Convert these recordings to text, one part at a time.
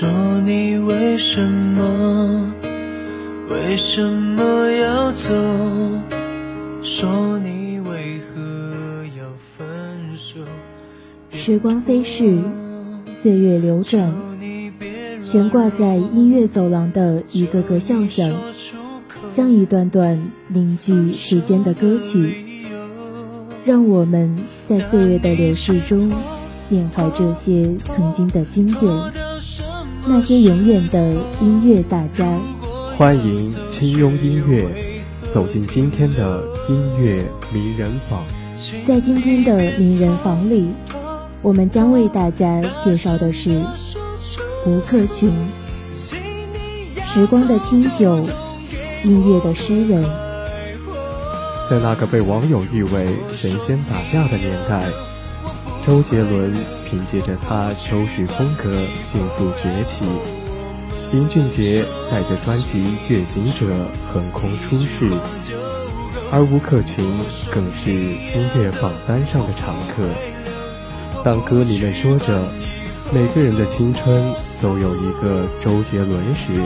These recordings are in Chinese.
说你为什么，为什么要走？说你为何要分手？时光飞逝，岁月流转，悬挂在音乐走廊的一个个笑声，像一段段凝聚时间的歌曲，让我们在岁月的流逝中缅怀这些曾经的经典，那些永远的音乐大家。欢迎轻拥音乐走进今天的音乐名人坊。在今天的名人坊里。我们将为大家介绍的是吴克群，时光的清酒，音乐的诗人。在那个被网友誉为神仙打架的年代，周杰伦凭借着他秋实风格迅速崛起，林俊杰带着专辑《月行者》横空出世，而吴克群更是音乐榜单上的常客。当歌迷们说着每个人的青春都有一个周杰伦时，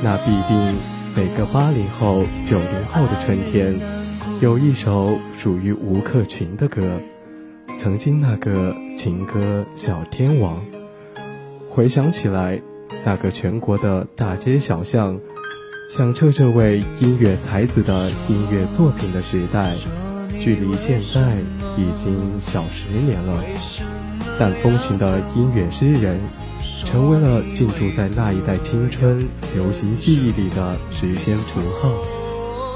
那必定每个八零后、九零后的春天，有一首属于吴克群的歌。曾经那个情歌小天王，回想起来，那个全国的大街小巷，响彻这位音乐才子的音乐作品的时代。距离现在已经小十年了，但风情的音乐诗人，成为了进驻在那一代青春流行记忆里的时间符号。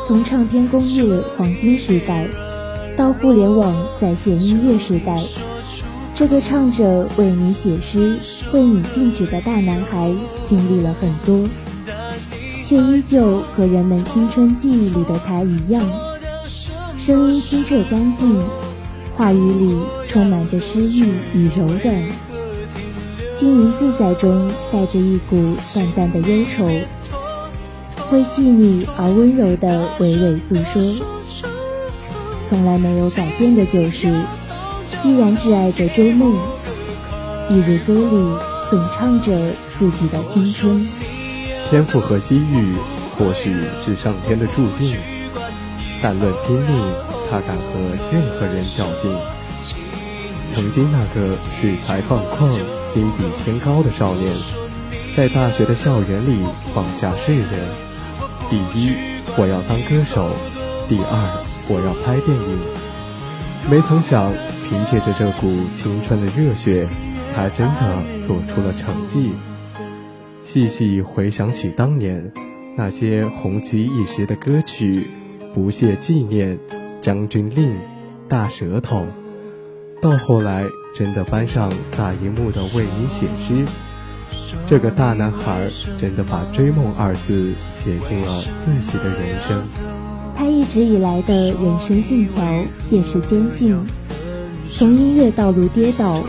从唱片工业黄金时代，到互联网在线音乐时代，这个唱着为你写诗、为你静止的大男孩，经历了很多，却依旧和人们青春记忆里的他一样。声音清澈干净，话语里充满着诗意与柔软，轻盈自在中带着一股淡淡的忧愁，会细腻而温柔的娓娓诉说。从来没有改变的就是，依然挚爱着追梦，一如歌里总唱着自己的青春。天赋和机遇，或许是上天的注定。但论拼命，他敢和任何人较劲。曾经那个恃才放旷、心比天高的少年，在大学的校园里放下世人。第一，我要当歌手；第二，我要拍电影。没曾想，凭借着这股青春的热血，他真的做出了成绩。细细回想起当年那些红极一时的歌曲。不屑纪念，将军令，大舌头，到后来真的搬上大荧幕的为你写诗，这个大男孩真的把追梦二字写进了自己的人生。他一直以来的人生信条便是坚信，从音乐道路跌倒，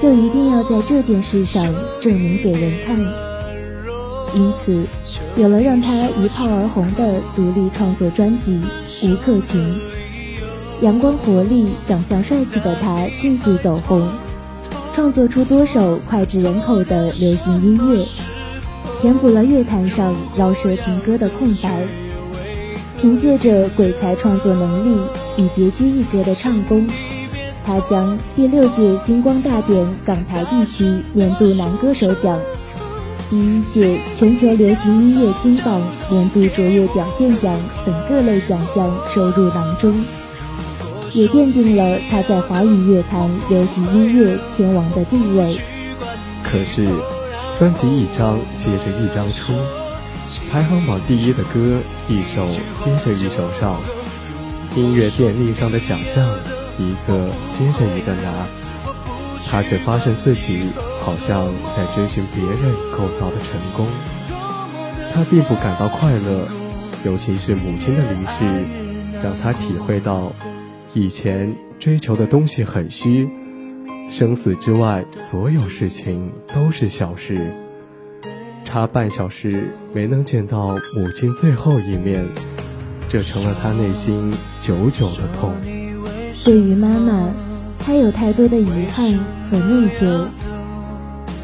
就一定要在这件事上证明给人看。因此，有了让他一炮而红的独立创作专辑《吴克群》。阳光活力、长相帅气的他迅速走红，创作出多首脍炙人口的流行音乐，填补了乐坛上饶舌情歌的空白。凭借着鬼才创作能力与别具一格的唱功，他将第六届星光大典港台地区年度男歌手奖。第一届全球流行音乐金榜年度卓越表现奖等各类奖项收入囊中，也奠定了他在华语乐坛流行音乐天王的地位。可是，专辑一张接着一张出，排行榜第一的歌一首接着一首上，音乐电力上的奖项一个接着一个拿，他却发现自己。好像在追寻别人构造的成功，他并不感到快乐，尤其是母亲的离世，让他体会到，以前追求的东西很虚，生死之外，所有事情都是小事。差半小时没能见到母亲最后一面，这成了他内心久久的痛。对于妈妈，他有太多的遗憾和内疚。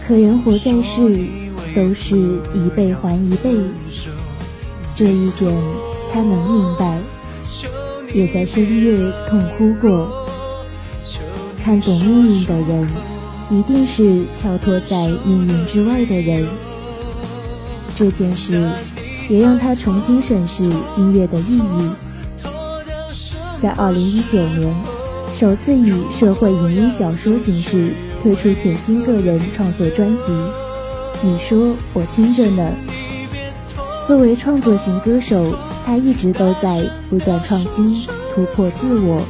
可人活在世，都是一辈还一辈。这一点他能明白，也在深夜痛哭过。看懂命运的人，一定是跳脱在命运之外的人。这件事也让他重新审视音乐的意义。在二零一九年，首次以社会影音小说形式。推出全新个人创作专辑，你说我听着呢。作为创作型歌手，他一直都在不断创新、突破自我。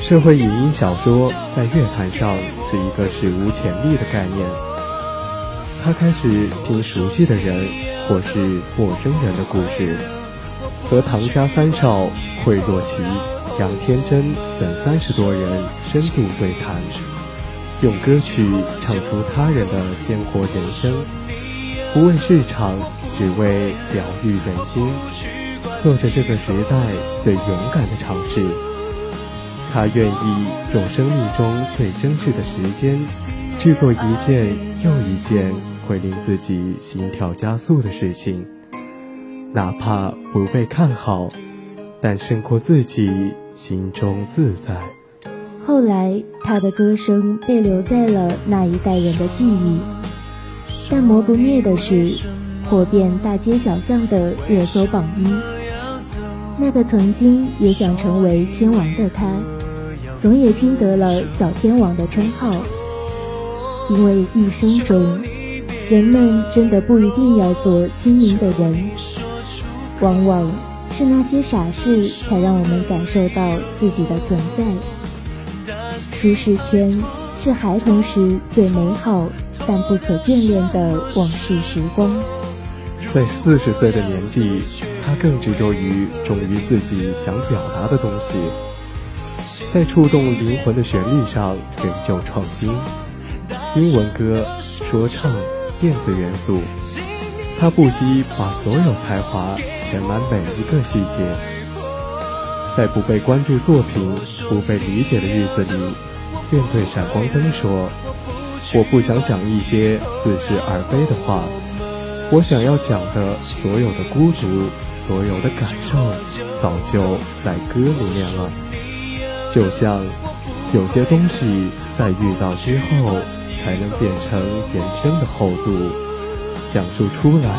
社会影音小说在乐坛上是一个史无前例的概念。他开始听熟悉的人或是陌生人的故事，和唐家三少、惠若琪、杨天真等三十多人深度对谈。用歌曲唱出他人的鲜活人生，不问市场，只为疗愈人心，做着这个时代最勇敢的尝试。他愿意用生命中最真挚的时间，去做一件又一件会令自己心跳加速的事情，哪怕不被看好，但胜过自己心中自在。后来，他的歌声被留在了那一代人的记忆，但磨不灭的是火遍大街小巷的热搜榜一。那个曾经也想成为天王的他，总也拼得了小天王的称号。因为一生中，人们真的不一定要做精明的人，往往是那些傻事才让我们感受到自己的存在。舒适圈是孩童时最美好但不可眷恋的往事时光。在四十岁的年纪，他更执着于忠于自己想表达的东西，在触动灵魂的旋律上仍旧创新。英文歌、说唱、电子元素，他不惜把所有才华填满每一个细节。在不被关注作品、不被理解的日子里。便对闪光灯说：“我不想讲一些似是而非的话，我想要讲的所有的孤独，所有的感受，早就在歌里面了。就像有些东西在遇到之后，才能变成人生的厚度，讲述出来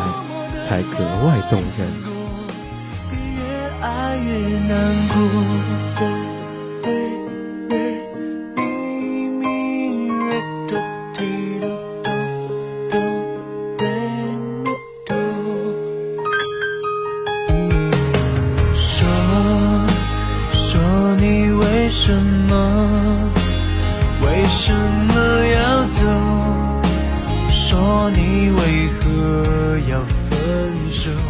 才格外动人。越爱越难过。什么？为什么？说你为何要分手？